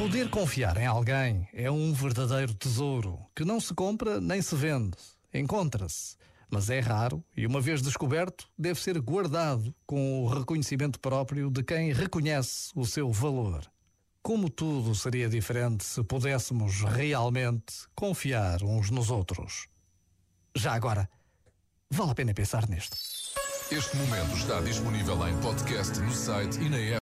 Poder confiar em alguém é um verdadeiro tesouro que não se compra nem se vende. Encontra-se, mas é raro e, uma vez descoberto, deve ser guardado com o reconhecimento próprio de quem reconhece o seu valor. Como tudo seria diferente se pudéssemos realmente confiar uns nos outros. Já agora, vale a pena pensar nisto. Este momento está disponível em podcast no site e na app.